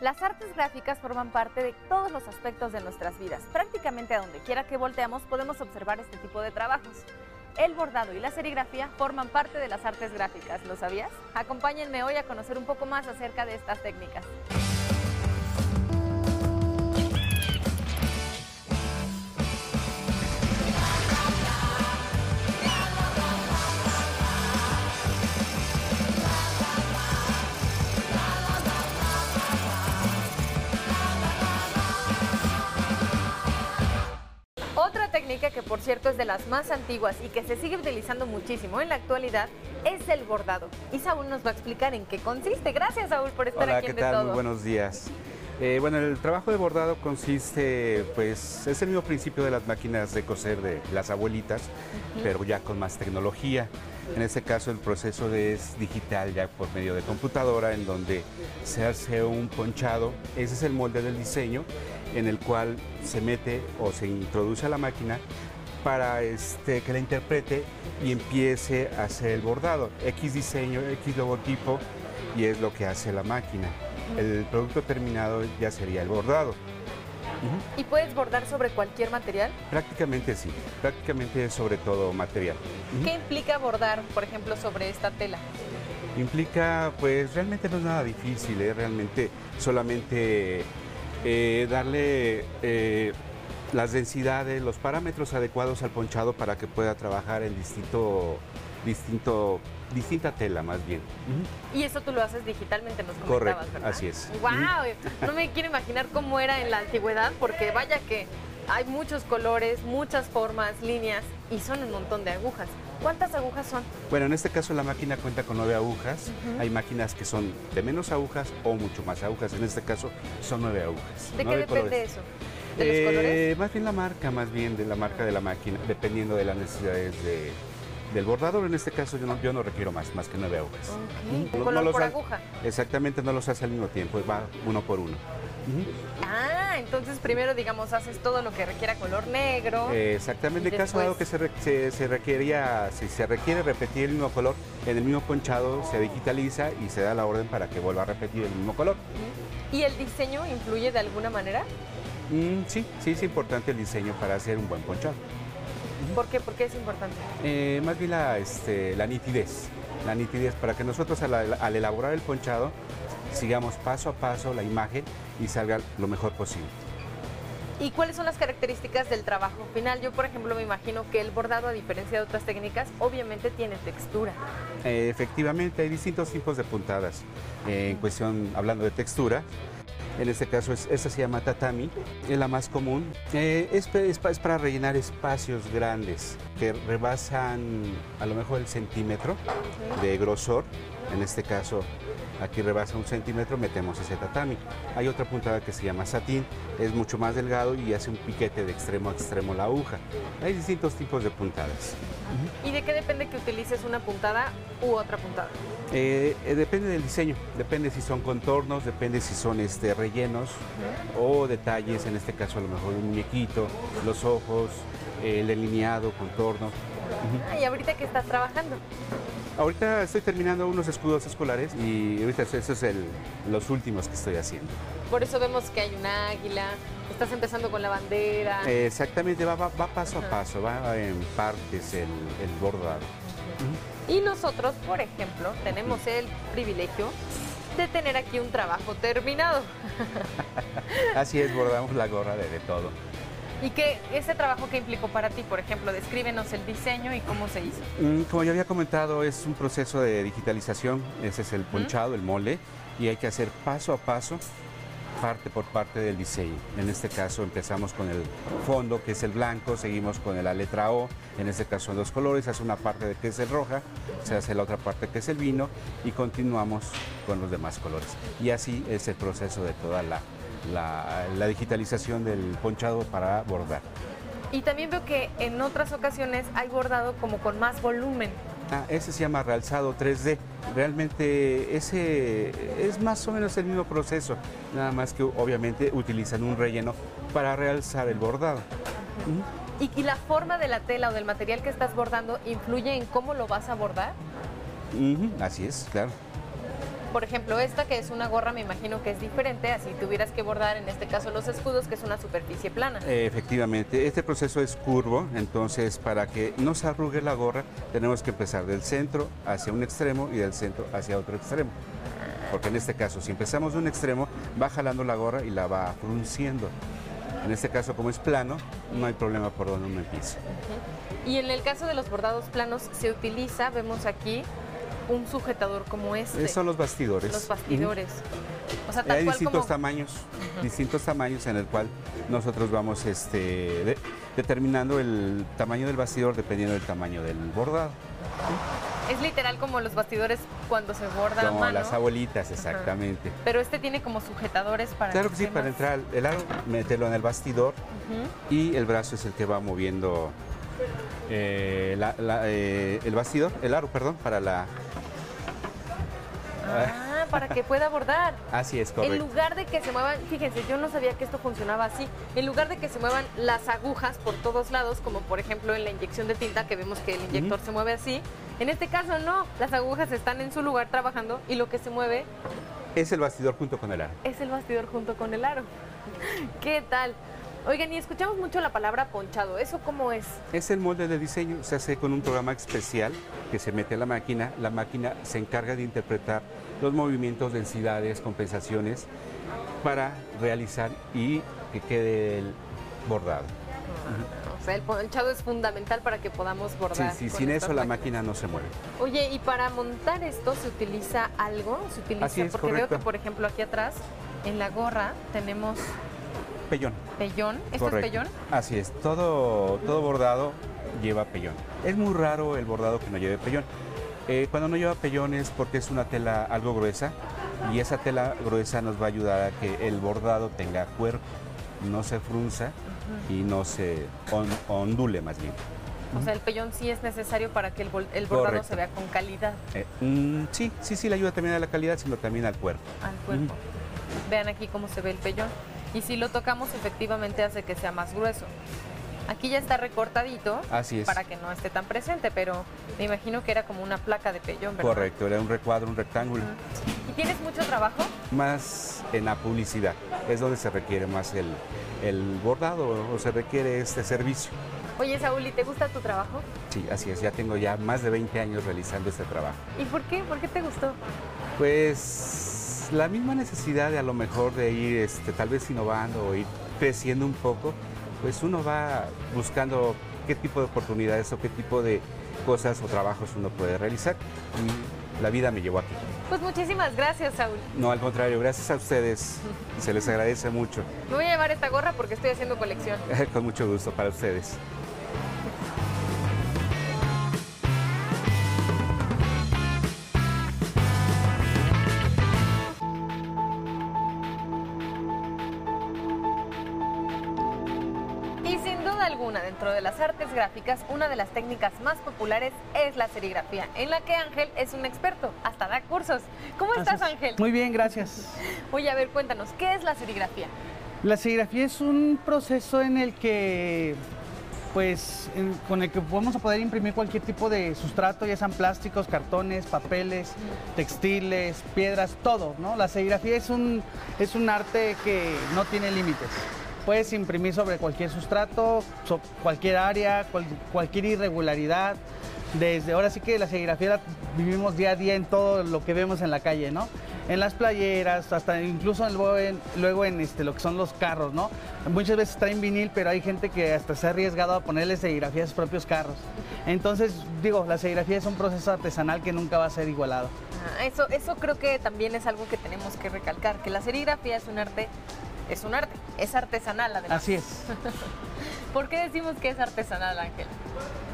Las artes gráficas forman parte de todos los aspectos de nuestras vidas. Prácticamente a donde quiera que volteamos podemos observar este tipo de trabajos. El bordado y la serigrafía forman parte de las artes gráficas, ¿lo sabías? Acompáñenme hoy a conocer un poco más acerca de estas técnicas. Por cierto es de las más antiguas y que se sigue utilizando muchísimo en la actualidad es el bordado. Y Saúl nos va a explicar en qué consiste. Gracias Saúl por estar Hola, aquí ¿qué en De tal? Todo. Muy buenos días. Eh, bueno, el trabajo de bordado consiste, pues, es el mismo principio de las máquinas de coser de las abuelitas, pero ya con más tecnología. En este caso, el proceso es digital, ya por medio de computadora, en donde se hace un ponchado. Ese es el molde del diseño, en el cual se mete o se introduce a la máquina para este, que la interprete y empiece a hacer el bordado. X diseño, X logotipo, y es lo que hace la máquina. El producto terminado ya sería el bordado. ¿Y puedes bordar sobre cualquier material? Prácticamente sí, prácticamente sobre todo material. ¿Qué implica bordar, por ejemplo, sobre esta tela? Implica, pues realmente no es nada difícil, ¿eh? realmente solamente eh, darle eh, las densidades, los parámetros adecuados al ponchado para que pueda trabajar en distinto, distinto, distinta tela más bien. Y eso tú lo haces digitalmente, nos comentabas, Correcto, ¿verdad? así es. ¡Wow! No me quiero imaginar cómo era en la antigüedad, porque vaya que hay muchos colores, muchas formas, líneas y son un montón de agujas. ¿Cuántas agujas son? Bueno, en este caso la máquina cuenta con nueve agujas. Hay máquinas que son de menos agujas o mucho más agujas. En este caso son nueve agujas. ¿De qué depende colores. eso? ¿De los Eh, colores? Más bien la marca, más bien de la marca de la máquina, dependiendo de las necesidades de- del bordador. En este caso yo no, yo no requiero más, más que nueve agujas. Ok, Mm, no- color no los por ha- aguja. Exactamente, no los hace al mismo tiempo, va uno por uno. Ah, entonces primero, digamos, haces todo lo que requiera color negro. Eh, Exactamente, caso dado que después- se, re- se- se requería, si se requiere repetir el mismo color, en el mismo ponchado se digitaliza y se da la orden para que vuelva a repetir el mismo color. ¿Y el diseño influye de alguna manera? Mm, sí, sí es importante el diseño para hacer un buen ponchado. ¿Por qué? ¿Por qué es importante? Eh, más bien la, este, la nitidez, la nitidez para que nosotros al, al elaborar el ponchado sigamos paso a paso la imagen y salga lo mejor posible. ¿Y cuáles son las características del trabajo final? Yo, por ejemplo, me imagino que el bordado, a diferencia de otras técnicas, obviamente tiene textura. Eh, efectivamente, hay distintos tipos de puntadas. Eh, en cuestión, hablando de textura, en este caso, es, esta se llama tatami, es la más común. Eh, es, para rellenar espacios grandes que rebasan a lo mejor el centímetro de grosor. En este caso, aquí rebasa un centímetro, metemos ese tatami. Hay otra puntada que se llama satín, es mucho más delgado y hace un piquete de extremo a extremo la aguja. Hay distintos tipos de puntadas. ¿Y de qué depende que utilices una puntada u otra puntada? Eh, eh, depende del diseño, depende si son contornos, depende si son este, rellenos o detalles, en este caso a lo mejor un muñequito, los ojos, el delineado, contorno. Ah, y ahorita que estás trabajando. Ahorita estoy terminando unos escudos escolares y ahorita esos es el- los últimos que estoy haciendo. Por eso vemos que hay un águila, estás empezando con la bandera. Eh, exactamente, va, va- va paso a paso, va en partes el, el bordado. Y nosotros, por ejemplo, tenemos el privilegio de tener aquí un trabajo terminado. Así es, bordamos la gorra de, de todo. ¿Y qué ese trabajo que implicó para ti? Por ejemplo, descríbenos el diseño y cómo se hizo. Mm, Como ya había comentado, es un proceso de digitalización, ese es el ponchado, el molde, y hay que hacer paso a paso, parte por parte del diseño. En este caso empezamos con el fondo, que es el blanco, seguimos con la letra O, en este caso son dos colores, hace una parte de que es el roja, se hace la otra parte que es el vino, y continuamos con los demás colores. Y así es el proceso de toda la, la- la digitalización del ponchado para bordar. Y también veo que en otras ocasiones hay bordado como con más volumen. Ah, ese se llama realzado 3D. Realmente ese es más o menos el mismo proceso, nada más que obviamente utilizan un relleno para realzar el bordado. ¿Y, y la forma de la tela o del material que estás bordando influye en cómo lo vas a bordar? Así es, claro. Por ejemplo, esta que es una gorra, me imagino que es diferente, así tuvieras que bordar, en este caso, los escudos, que es una superficie plana. Eh, efectivamente, este proceso es curvo, entonces para que no se arrugue la gorra, tenemos que empezar del centro hacia un extremo y del centro hacia otro extremo. Porque en este caso, si empezamos de un extremo, va jalando la gorra y la va frunciendo. En este caso, como es plano, no hay problema por donde uno empiece. Y en el caso de los bordados planos, se utiliza, vemos aquí, un sujetador como este. Son los bastidores. Los bastidores. O sea, tal Hay distintos tamaños, distintos tamaños en el cual nosotros vamos este, determinando el tamaño del bastidor dependiendo del tamaño del bordado. Es literal como los bastidores cuando se borda como a mano. las abuelitas, exactamente. Pero este tiene como sujetadores para... Claro que sí, para entrar el aro, meterlo en el bastidor y el brazo es el que va moviendo eh, eh, el bastidor, el aro, perdón, para la... Ah, para que pueda bordar. Así es, correcto. En lugar de que se muevan, fíjense, yo no sabía que esto funcionaba así. En lugar de que se muevan las agujas por todos lados, como por ejemplo en la inyección de tinta, que vemos que el inyector se mueve así, en este caso no, las agujas están en su lugar trabajando y lo que se mueve... Es el bastidor junto con el aro. Es el bastidor junto con el aro. ¿Qué tal? Oigan, y escuchamos mucho la palabra ponchado. ¿Eso cómo es? Es el molde de diseño. Se hace con un programa especial que se mete a la máquina. La máquina se encarga de interpretar los movimientos, densidades, compensaciones para realizar y que quede el bordado. O sea, el ponchado es fundamental para que podamos bordar. Sí, sí, sin eso la máquina no se mueve. Oye, ¿y para montar esto se utiliza algo? ¿Se utiliza? Así es, Porque veo que, por ejemplo, aquí atrás, en la gorra, tenemos... Pellón. ¿Pellón? ¿Esto es pellón? Así es, todo, todo bordado lleva pellón. Es muy raro el bordado que no lleve pellón. Eh, cuando no lleva pellón es porque es una tela algo gruesa y esa tela gruesa nos va a ayudar a que el bordado tenga cuerpo, no se frunza y no se ondule más bien. O sea, el pellón sí es necesario para que el, bordado se vea con calidad. Eh, mm, sí, sí, sí, le ayuda también a la calidad, sino también al cuerpo. Al cuerpo. Vean aquí cómo se ve el pellón. Y si lo tocamos, efectivamente hace que sea más grueso. Aquí ya está recortadito Así es. para que no esté tan presente, pero me imagino que era como una placa de pellón, ¿verdad? Correcto, era un recuadro, un rectángulo. ¿Y tienes mucho trabajo? Más en la publicidad, es donde se requiere más el, el bordado o se requiere este servicio. Oye, Saúl, ¿y te gusta tu trabajo? Sí, así es, ya tengo ya más de 20 años realizando este trabajo. ¿Y por qué? ¿Por qué te gustó? Pues la misma necesidad de a lo mejor de ir este, tal vez innovando o ir creciendo un poco, pues uno va buscando qué tipo de oportunidades o qué tipo de cosas o trabajos uno puede realizar y la vida me llevó aquí. Pues muchísimas gracias, Saúl. No, al contrario, gracias a ustedes. Se les agradece mucho. Me voy a llevar esta gorra porque estoy haciendo colección. Con mucho gusto para ustedes. De las artes gráficas, una de las técnicas más populares es la serigrafía, en la que Ángel es un experto, hasta da cursos. ¿Cómo estás, Ángel? Muy bien, gracias. Oye, a ver, cuéntanos, ¿qué es la serigrafía? La serigrafía es un proceso en el que pues con el que vamos a poder imprimir cualquier tipo de sustrato, ya sean plásticos, cartones, papeles, textiles, piedras, todo, ¿no? La serigrafía es un, es un arte que no tiene límites. Puedes imprimir sobre cualquier sustrato, cualquier área, cualquier irregularidad. Desde ahora sí que la serigrafía la vivimos día a día en todo lo que vemos en la calle, ¿no? En las playeras, hasta incluso luego en, este, lo que son los carros, ¿no? Muchas veces está en vinil, pero hay gente que hasta se ha arriesgado a ponerle serigrafía a sus propios carros. Entonces, digo, la serigrafía es un proceso artesanal que nunca va a ser igualado. Ah, eso, eso creo que también es algo que tenemos que recalcar, que la serigrafía es un arte es un arte, es artesanal además. Así es. ¿Por qué decimos que es artesanal, Ángel?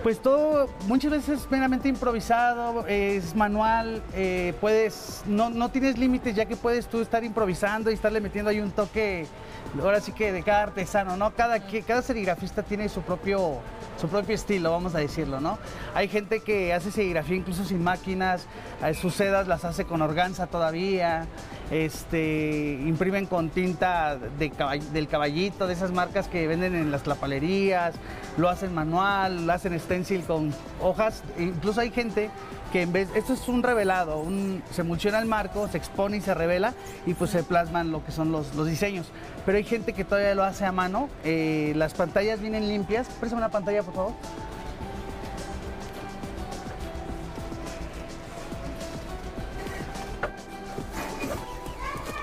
Pues todo muchas veces es meramente improvisado, es manual, eh, puedes, no, no tienes límites ya que puedes tú estar improvisando y estarle metiendo ahí un toque, ahora sí que de cada artesano, ¿no? Cada, cada serigrafista tiene su propio, su propio estilo, vamos a decirlo, ¿no? Hay gente que hace serigrafía incluso sin máquinas, eh, sus sedas las hace con organza todavía, este, imprimen con tinta del caballito, de esas marcas que venden en las lapalerías, lo hacen manual, hacen stencil con hojas. Incluso hay gente que en vez, esto es un revelado, un, se emulsiona el marco, se expone y se revela y pues se plasman lo que son los, los diseños. Pero hay gente que todavía lo hace a mano. eh, las pantallas vienen limpias. Préstame una pantalla, por favor.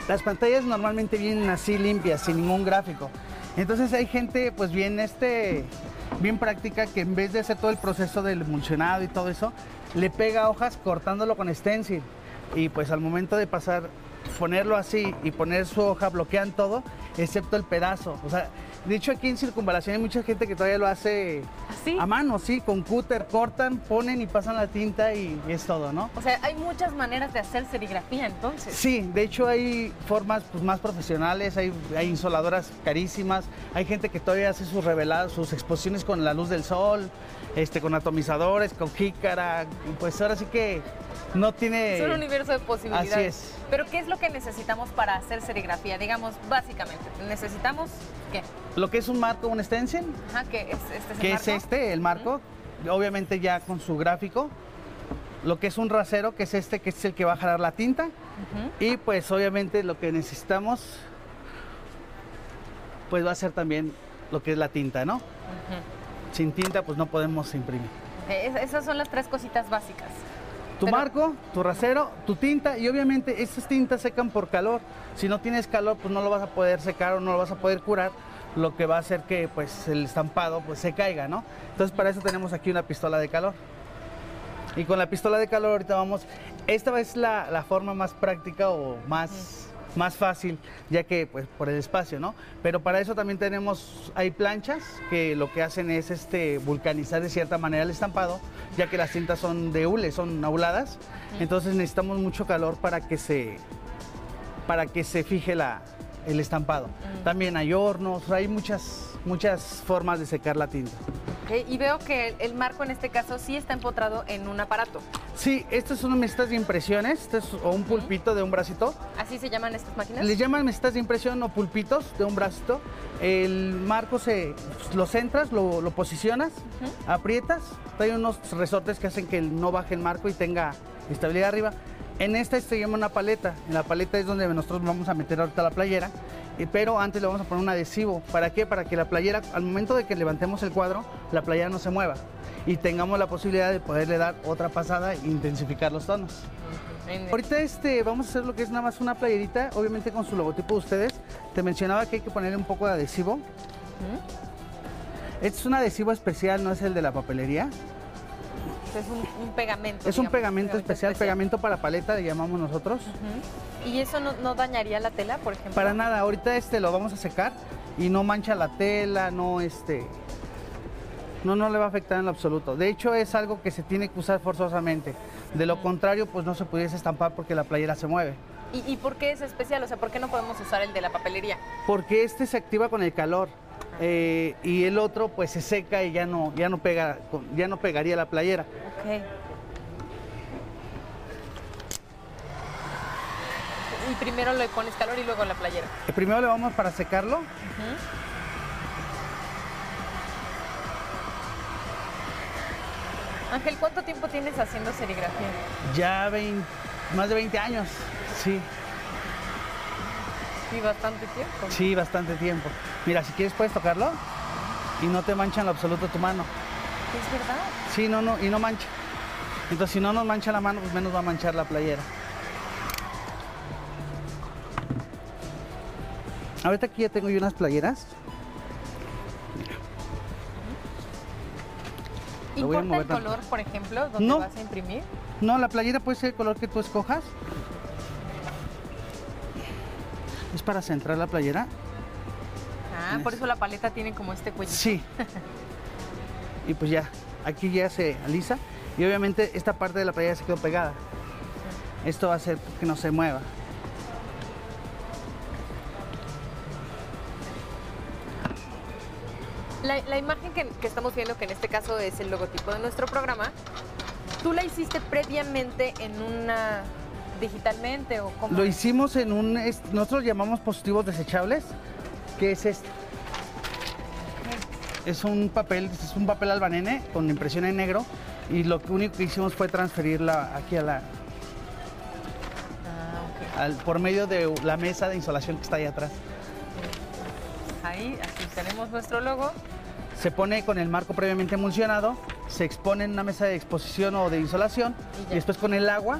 Las pantallas normalmente vienen así limpias, sin ningún gráfico. Entonces hay gente pues bien, este, bien práctica que en vez de hacer todo el proceso del emulsionado y todo eso, le pega hojas cortándolo con stencil. Y pues al momento de pasar, ponerlo así y poner su hoja, bloquean todo, excepto el pedazo. O sea, de hecho aquí en Circunvalación hay mucha gente que todavía lo hace ¿Así? a mano, sí, con cúter, cortan, ponen y pasan la tinta y es todo, ¿no? O sea, hay muchas maneras de hacer serigrafía entonces. Sí, de hecho hay formas pues, más profesionales, hay, hay insoladoras carísimas, hay gente que todavía hace sus reveladas, sus exposiciones con la luz del sol, este, con atomizadores, con jícara, pues ahora sí que no tiene... Es un universo de posibilidades. Así es. Pero ¿qué es lo que necesitamos para hacer serigrafía? Digamos, básicamente, necesitamos ¿qué? Lo que es un marco, un stencil, Ajá, que es este es que es este, el marco, obviamente ya con su gráfico. Lo que es un rasero, que es este, que es el que va a jalar la tinta. Y pues obviamente lo que necesitamos, pues va a ser también lo que es la tinta, ¿no? Ujú. Sin tinta pues no podemos imprimir. Eh, es- esas son las tres cositas básicas. Tu Pero- marco, tu rasero, tu tinta y obviamente estas tintas secan por calor. Si no tienes calor pues no lo vas a poder secar o no lo vas a poder curar, lo que va a hacer que pues el estampado pues se caiga, ¿no? Entonces para eso tenemos aquí una pistola de calor. Y con la pistola de calor ahorita vamos, esta es la, la forma más práctica o más, más fácil, ya que pues por el espacio, ¿no? Pero para eso también tenemos, hay planchas que lo que hacen es este vulcanizar de cierta manera el estampado, ya que las tintas son de hule, son auladas, entonces necesitamos mucho calor para que se, para que se fije la, el estampado. También hay hornos, hay muchas, muchas formas de secar la tinta. Ok, Y veo que el, el marco en este caso sí está empotrado en un aparato. Sí, estas son mesitas de impresiones, este es o un pulpito de un bracito. ¿Así se llaman estas máquinas? Les llaman mesitas de impresión o pulpitos de un bracito. El marco se lo centras, lo, lo posicionas, aprietas, trae unos resortes que hacen que no baje el marco y tenga estabilidad arriba. En esta se llama una paleta. En la paleta es donde nosotros vamos a meter ahorita la playera. Eh, Pero antes le vamos a poner un adhesivo. ¿Para qué? Para que la playera, al momento de que levantemos el cuadro, la playera no se mueva. Y tengamos la posibilidad de poderle dar otra pasada e intensificar los tonos. Ahorita este, vamos a hacer lo que es nada más una playerita, obviamente con su logotipo de ustedes. Te mencionaba que hay que ponerle un poco de adhesivo. Este es un adhesivo especial, no es el de la papelería. Es un, un pegamento. Es un pegamento especial, pegamento para paleta, le llamamos nosotros. ¿Y eso no, no dañaría la tela, por ejemplo? Para nada, ahorita este lo vamos a secar y no mancha la tela, no este... No, no le va a afectar en lo absoluto. De hecho, es algo que se tiene que usar forzosamente. De lo contrario, pues no se pudiese estampar porque la playera se mueve. ¿Y, y por qué es especial? O sea, ¿por qué no podemos usar el de la papelería? porque este se activa con el calor eh, y el otro pues se seca y ya no ya no pega ya no pegaría la playera Ok. Y primero le pones calor y luego la playera. Eh, primero le vamos para secarlo Ángel, ¿cuánto tiempo tienes haciendo serigrafía? ya 20 más de 20 años sí Sí, bastante tiempo. sí bastante tiempo mira si quieres puedes tocarlo y no te mancha en lo absoluto tu mano Es verdad. sí no no y no mancha entonces si no nos mancha la mano pues menos va a manchar la playera ahorita aquí ya tengo yo unas playeras ¿Importa el color, por ejemplo, donde No. vas a imprimir? No, la playera puede ser el color que tú escojas. Es para centrar la playera. Ah, por eso la paleta tiene como este cuello. Sí. y pues ya, aquí ya se alisa. Y obviamente esta parte de la playera se quedó pegada. Esto va a hacer que no se mueva. La, la imagen que, que estamos viendo, que en este caso es el logotipo de nuestro programa, ¿tú la hiciste previamente en una digitalmente o cómo? Lo hicimos en un, nosotros llamamos positivos desechables, que es este. Es un papel, es un papel albanene con impresión en negro y lo único que hicimos fue transferirla aquí a la, Ah, al- por medio de la mesa de insolación que está ahí atrás. Ahí, aquí tenemos nuestro logo. Se pone con el marco previamente emulsionado, se expone en una mesa de exposición o de insolación Y después con el agua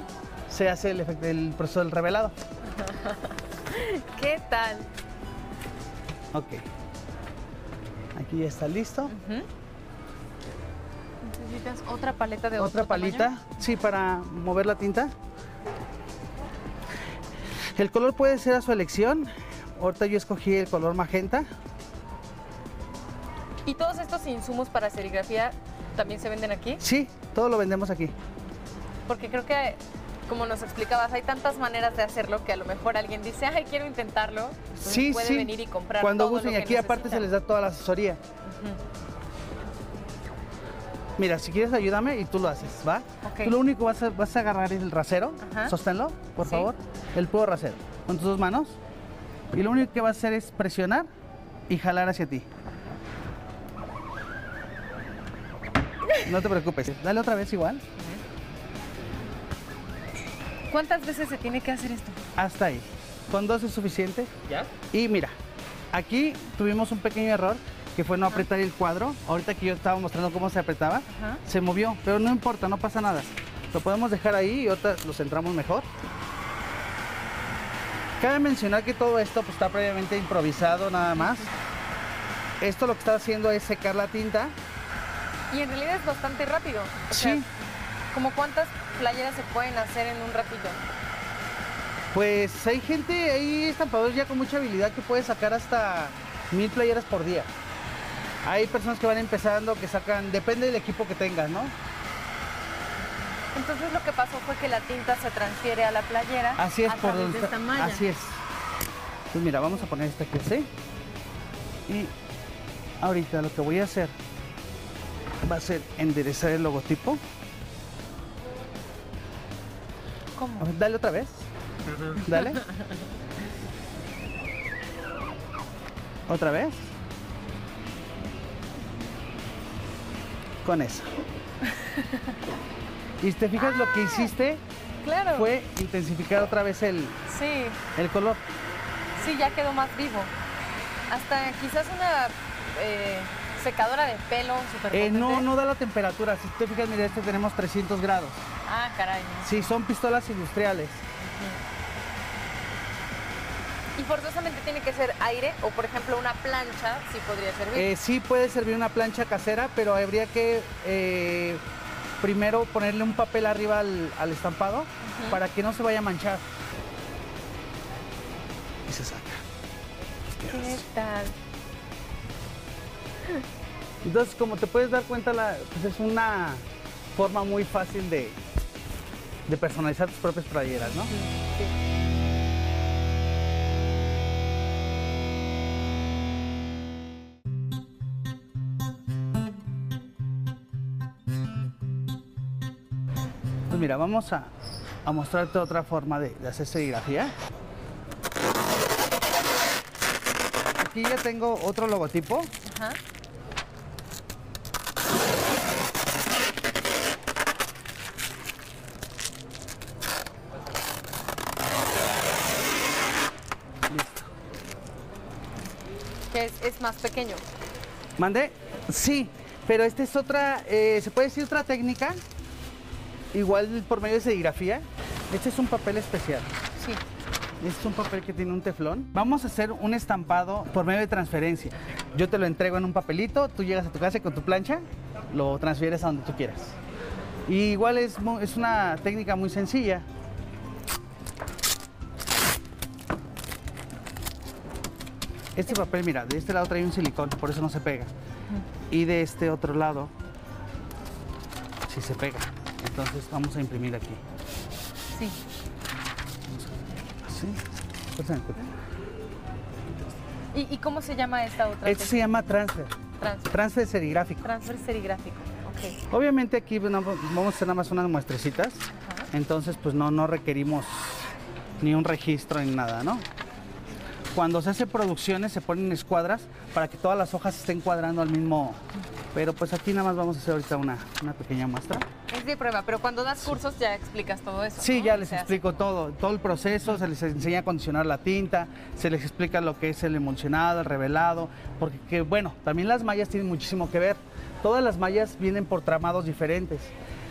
se hace el, efecto, el proceso del revelado. ¿Qué tal? Ok. Aquí ya está listo. ¿Necesitas otra paleta de Otra palita, tamaño? sí, para mover la tinta. El color puede ser a su elección. Ahorita yo escogí el color magenta. ¿Y todos estos insumos para serigrafía también se venden aquí? Sí, todo lo vendemos aquí. Porque creo que, como nos explicabas, hay tantas maneras de hacerlo que a lo mejor alguien dice, ay, quiero intentarlo. Entonces Sí, puede sí. venir y comprar Cuando todo gusten, lo y aquí aparte se les da toda la asesoría. Mira, si quieres ayúdame y tú lo haces, ¿va? Tú lo único vas a, vas a agarrar es el rasero, Ajá. sosténlo, por Sí. favor, el puro rasero, con tus dos manos. Y lo único que vas a hacer es presionar y jalar hacia ti. No te preocupes, dale otra vez igual, ¿Cuántas veces se tiene que hacer esto? hasta ahí. Con dos es suficiente. ¿Ya? Y mira, aquí tuvimos un pequeño error que fue no apretar el cuadro. Ahorita que yo estaba mostrando cómo se apretaba, Ajá. se movió, pero no importa, no pasa nada. Lo podemos dejar ahí y ahorita lo centramos mejor. Cabe mencionar que todo esto pues, está previamente improvisado nada más. Esto lo que está haciendo es secar la tinta. Y en realidad es bastante rápido. O sea, Sí. ¿Como cuántas playeras se pueden hacer en un ratito? Pues hay gente, hay estampadores ya con mucha habilidad que puede sacar hasta mil playeras por día. Hay personas que van empezando, que sacan, depende del equipo que tengas, ¿no? Entonces lo que pasó fue que la tinta se transfiere a la playera Así es, a por través donde de esta malla. Así es. Pues mira, vamos a poner esta aquí así. Y ahorita lo que voy a hacer va a ser enderezar el logotipo. ¿Cómo? A ver, dale otra vez. Dale. Otra vez. Con eso. Y si te fijas lo que hiciste Claro. fue intensificar otra vez el, Sí, el color. sí, ya quedó más vivo. Hasta quizás una eh, secadora de pelo súper Eh, no, no da la temperatura. Si te fijas, mira, este tenemos 300 grados. Ah, caray. Sí, son pistolas industriales. Y forzosamente tiene que ser aire o, por ejemplo, una plancha sí podría servir. Eh, sí puede servir una plancha casera, pero habría que eh, primero ponerle un papel arriba al, al estampado para que no se vaya a manchar. Y se saca. ¿Qué tal? Entonces, como te puedes dar cuenta, la- pues es una forma muy fácil de, de personalizar tus propias playeras, ¿no? Sí. Pues mira, vamos a, a mostrarte otra forma de, de hacer serigrafía. Aquí ya tengo otro logotipo. Ajá. Listo. Que es, es más pequeño. ¿Mandé? Sí, pero esta es otra, eh, se puede decir otra técnica, igual por medio de serigrafía. Este es un papel especial. Sí. Este es un papel que tiene un teflón. Vamos a hacer un estampado por medio de transferencia. Yo te lo entrego en un papelito, tú llegas a tu casa con tu plancha lo transfieres a donde tú quieras. Y igual es, es una técnica muy sencilla. Este papel, mira, de este lado trae un silicón, por eso no se pega. Y de este otro lado, sí se pega. Entonces vamos a imprimir aquí. Sí. Así. ¿Y, y cómo se llama esta otra? Este se llama transfer, Transfer. transfer serigráfico. Transfer serigráfico. Ok. Obviamente aquí vamos a hacer nada más unas muestrecitas, Ajá. entonces pues no, no requerimos ni un registro ni nada, ¿no? Cuando se hace producciones se ponen escuadras para que todas las hojas estén cuadrando al mismo. Pero pues aquí nada más vamos a hacer ahorita una, una pequeña muestra. Es de prueba, pero cuando das cursos ya explicas todo eso. Sí, ¿no? ya les explico todo, todo el proceso, se les enseña a condicionar la tinta, se les explica lo que es el emulsionado, el revelado, porque que, bueno, también las mallas tienen muchísimo que ver. Todas las mallas vienen por tramados diferentes.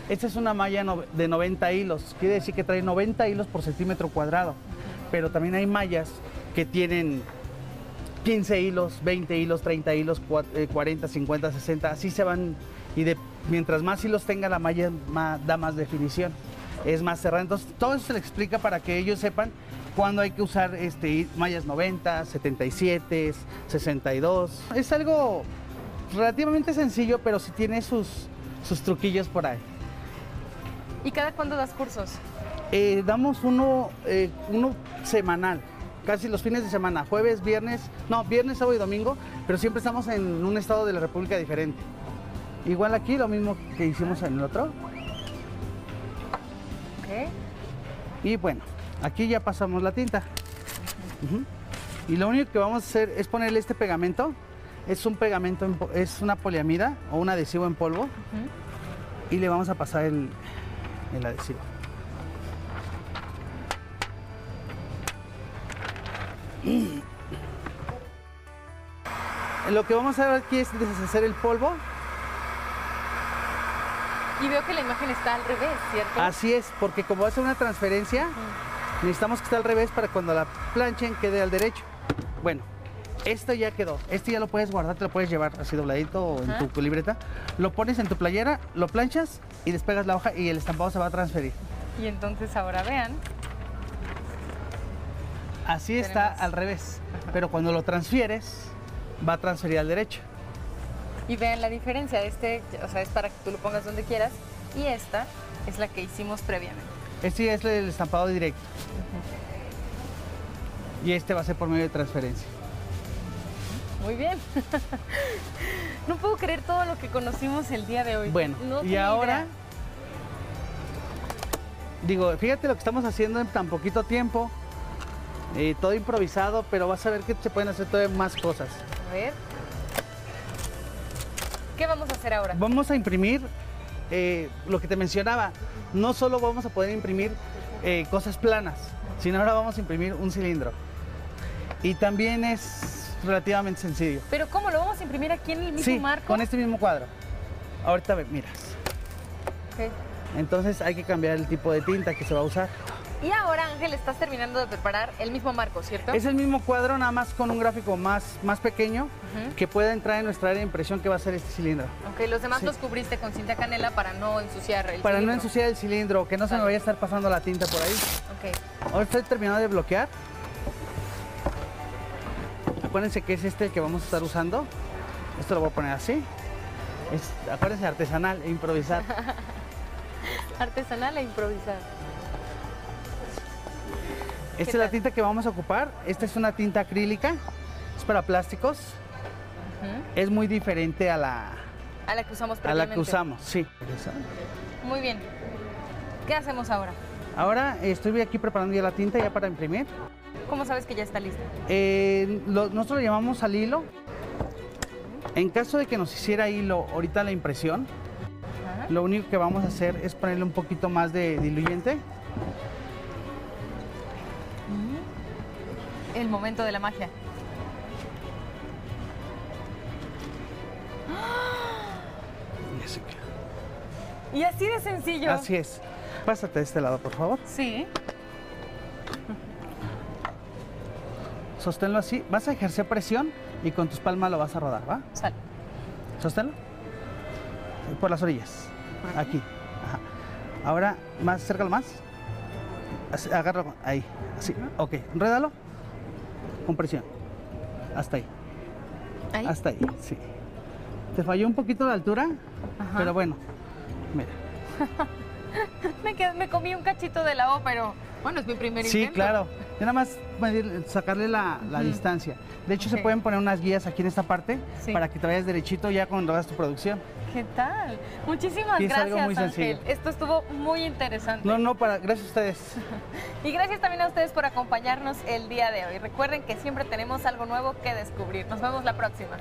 Esta es una malla de 90 hilos, quiere decir que trae 90 hilos por centímetro cuadrado, pero también hay mallas que tienen 15 hilos, 20 hilos, 30 hilos, cua- eh, 40, 50, 60, así se van y de, mientras más hilos tenga la malla ma- da más definición, es más cerrada. Entonces todo eso se le explica para que ellos sepan cuándo hay que usar este, mallas 90, 77, 62. Es algo relativamente sencillo, pero sí tiene sus, sus truquillos por ahí. ¿Y cada cuándo das cursos? Eh, damos uno, eh, uno semanal, casi los fines de semana, jueves, viernes, no, viernes, sábado y domingo, pero siempre estamos en un estado de la República diferente. Igual aquí, lo mismo que hicimos en el otro. Y bueno, aquí ya pasamos la tinta. Y lo único que vamos a hacer es ponerle este pegamento. Es un pegamento, en es una poliamida o un adhesivo en polvo. Y le vamos a pasar el, el adhesivo. Lo que vamos a hacer aquí es deshacer el polvo. Y veo que la imagen está al revés, ¿cierto? Así es, porque como va a ser una transferencia, necesitamos que esté al revés para cuando la planchen quede al derecho. Bueno, esto ya quedó. Este ya lo puedes guardar, te lo puedes llevar así dobladito o en tu libreta. Lo pones en tu playera, lo planchas y despegas la hoja y el estampado se va a transferir. Y entonces ahora vean. Así está al revés. Pero cuando lo transfieres, va a transferir al derecho. Y vean la diferencia. Este, o sea, es para que tú lo pongas donde quieras. Y esta es la que hicimos previamente. Este es el estampado directo. Y este va a ser por medio de transferencia. Muy bien. no puedo creer todo lo que conocimos el día de hoy. Bueno, No y ahora, idea. digo, fíjate lo que estamos haciendo en tan poquito tiempo, eh, todo improvisado, pero vas a ver que se pueden hacer todavía más cosas. Ver. ¿Qué vamos a hacer ahora? Vamos a imprimir eh, lo que te mencionaba, no solo vamos a poder imprimir eh, cosas planas, sino ahora vamos a imprimir un cilindro. Y también es relativamente sencillo. ¿Pero cómo? ¿Lo vamos a imprimir aquí en el mismo Sí, marco? con este mismo cuadro. Ahorita miras. Entonces hay que cambiar el tipo de tinta que se va a usar. Y ahora, Ángel, estás terminando de preparar el mismo marco, ¿cierto? Es el mismo cuadro, nada más con un gráfico más, más pequeño que pueda entrar en nuestra área de impresión que va a ser este cilindro. Ok, los demás Sí. los cubriste con cinta canela para no ensuciar el Para no ensuciar el cilindro, que no se me vaya a estar pasando la tinta por ahí. Ok. Ahora estoy terminando de bloquear. Acuérdense que es este el que vamos a estar usando. Esto lo voy a poner así. Es, acuérdense, artesanal e improvisar. Artesanal e improvisar. Esta es la tinta que vamos a ocupar. Esta es una tinta acrílica. Es para plásticos. Es muy diferente a la, A la que usamos a la que usamos. Sí. Muy bien. ¿Qué hacemos ahora? Ahora estoy aquí preparando ya la tinta ya para imprimir. ¿Cómo sabes que ya está lista? Eh, lo- nosotros lo llamamos al hilo. En caso de que nos hiciera hilo ahorita la impresión, Ajá. lo único que vamos a hacer es ponerle un poquito más de diluyente. El momento de la magia. Y así de sencillo. Así es. Pásate de este lado, por favor. Sí. Sosténlo así. Vas a ejercer presión y con tus palmas lo vas a rodar, ¿va? Sale. Sosténlo. Por las orillas. Aquí. Ajá. Ahora, más, acércalo más. Así, Agárralo. Ahí. Así. Ok. Enrédalo. Con presión. Hasta ahí. Ahí. Hasta ahí. Sí. Te falló un poquito la altura, Ajá. pero bueno. Mira. Me, quedé- me comí un cachito de la O, pero Bueno, es mi primer Sí, intento. claro. Nada más sacarle la, distancia. De hecho, se pueden poner unas guías aquí en esta parte Sí. para que te vayas derechito ya cuando hagas tu producción. ¿Qué tal? Muchísimas es gracias, Ángel. sencillo. Esto estuvo muy interesante. No, no, para, gracias a ustedes. Y gracias también a ustedes por acompañarnos el día de hoy. Recuerden que siempre tenemos algo nuevo que descubrir. Nos vemos la próxima.